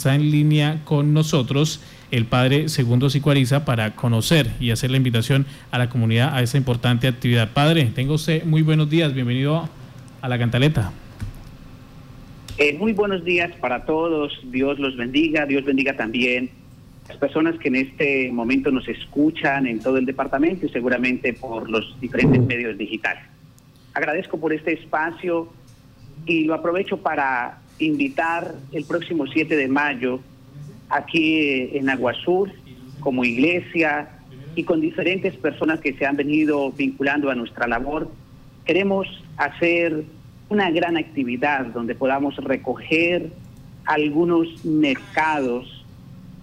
está en línea con nosotros el padre Segundo Sicuariza para conocer y hacer la invitación a la comunidad a esa importante actividad. Padre, tengo usted muy buenos días, bienvenido a la cantaleta. Eh, muy buenos días para todos, Dios los bendiga, Dios bendiga también las personas que en este momento nos escuchan en todo el departamento y seguramente por los diferentes medios digitales. Agradezco por este espacio y lo aprovecho para invitar el próximo 7 de mayo aquí en Aguasur como iglesia y con diferentes personas que se han venido vinculando a nuestra labor. Queremos hacer una gran actividad donde podamos recoger algunos mercados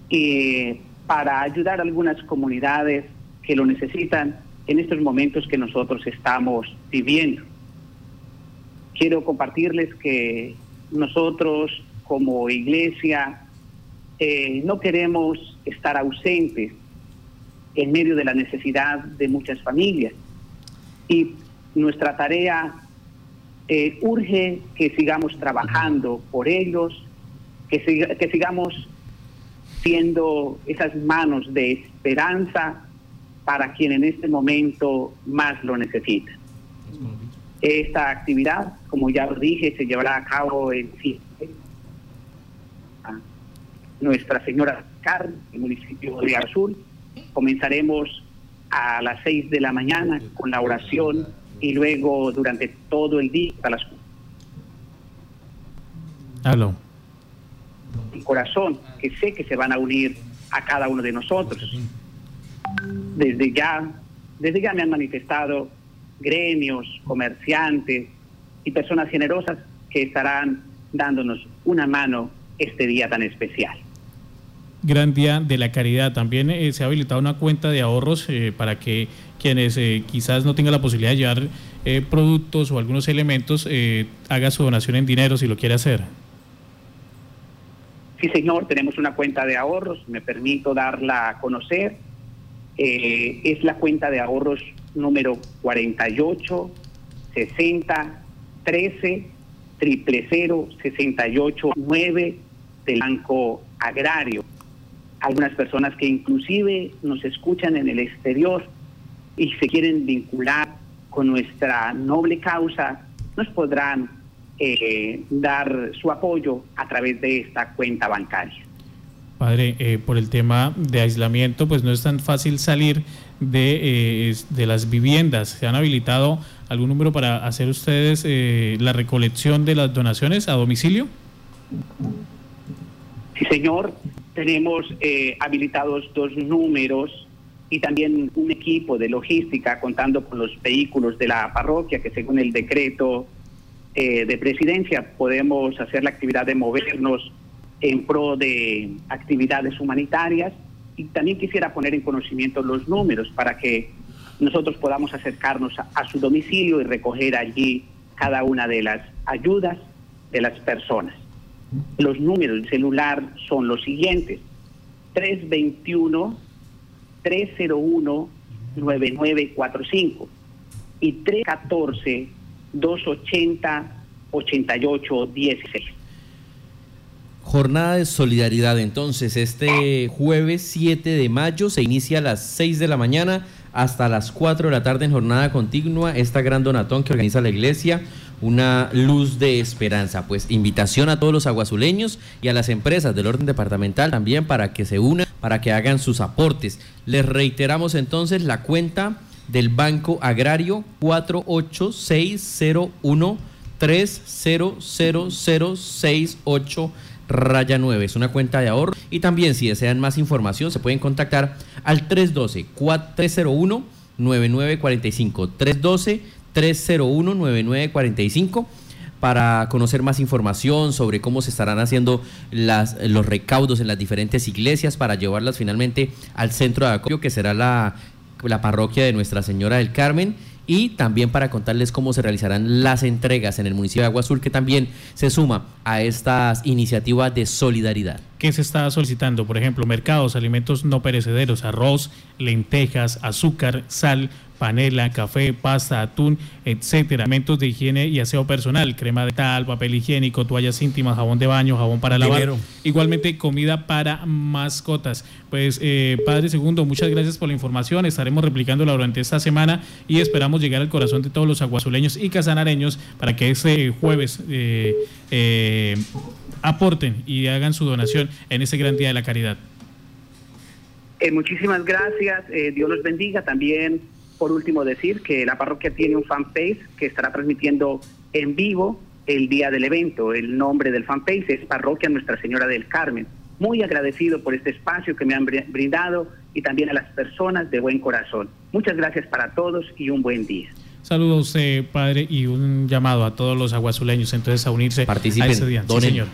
eh, para ayudar a algunas comunidades que lo necesitan en estos momentos que nosotros estamos viviendo. Quiero compartirles que nosotros como iglesia eh, no queremos estar ausentes en medio de la necesidad de muchas familias. Y nuestra tarea eh, urge que sigamos trabajando por ellos, que, que sigamos siendo esas manos de esperanza para quien en este momento más lo necesita. Esta actividad, como ya lo dije, se llevará a cabo en Nuestra Señora Car, el municipio de Azul. Comenzaremos a las 6 de la mañana con la oración y luego durante todo el día hasta las Aló. Mi corazón, que sé que se van a unir a cada uno de nosotros. Desde ya, desde ya me han manifestado gremios, comerciantes y personas generosas que estarán dándonos una mano este día tan especial. Gran Día de la Caridad. También eh, se ha habilitado una cuenta de ahorros eh, para que quienes eh, quizás no tengan la posibilidad de llevar productos o algunos elementos haga su donación en dinero si lo quiere hacer. Sí, señor, tenemos una cuenta de ahorros, me permito darla a conocer. Es la cuenta de ahorros número 48 60 13 triple 68 9 del Banco Agrario. Algunas personas que inclusive nos escuchan en el exterior y se quieren vincular con nuestra noble causa, nos podrán eh, dar su apoyo a través de esta cuenta bancaria. Padre, eh, por el tema de aislamiento, pues no es tan fácil salir de, eh, de las viviendas. ¿Se han habilitado algún número para hacer ustedes eh, la recolección de las donaciones a domicilio? Sí, señor. Tenemos habilitados dos números y también un equipo de logística contando con los vehículos de la parroquia que según el decreto de presidencia podemos hacer la actividad de movernos en pro de actividades humanitarias y también quisiera poner en conocimiento los números para que nosotros podamos acercarnos a, su domicilio y recoger allí cada una de las ayudas de las personas. Los números del celular son los siguientes. 321 301 9945 y 314 280 8816. Jornada de solidaridad entonces, este jueves 7 de mayo se inicia a las 6 de la mañana hasta las 4 de la tarde en jornada continua, esta gran donatón que organiza la iglesia, una luz de esperanza. Pues invitación a todos los aguazuleños y a las empresas del orden departamental también para que se unan, para que hagan sus aportes. Les reiteramos entonces la cuenta del Banco Agrario 48601 300068 raya 9. Es una cuenta de ahorro. Y también si desean más información se pueden contactar al 312-301-9945. 312-301-9945 para conocer más información sobre cómo se estarán haciendo las, los recaudos en las diferentes iglesias para llevarlas finalmente al centro de acopio que será la, la parroquia de Nuestra Señora del Carmen y también para contarles cómo se realizarán las entregas en el municipio de Agua Azul, que también se suma a estas iniciativas de solidaridad. ¿Qué se está solicitando? Por ejemplo, mercados, alimentos no perecederos, arroz, lentejas, azúcar, sal, panela, café, pasta, atún, etcétera. Elementos de higiene y aseo personal, crema de tal, papel higiénico, toallas íntimas, jabón de baño, jabón para lavar. Igualmente comida para mascotas. Pues eh, Padre Segundo, muchas gracias por la información. Estaremos replicándola durante esta semana y esperamos llegar al corazón de todos los aguazuleños y casanareños para que ese jueves eh, eh, aporten y hagan su donación en ese gran día de la caridad. muchísimas gracias. Dios los bendiga. También por último, decir que la parroquia tiene un fanpage que estará transmitiendo en vivo el día del evento. El nombre del fanpage es Parroquia Nuestra Señora del Carmen. Muy agradecido por este espacio que me han brindado y también a las personas de buen corazón. Muchas gracias para todos y un buen día. Saludos, eh, padre, y un llamado a todos los aguazuleños entonces a unirse a ese día. Sí, señor.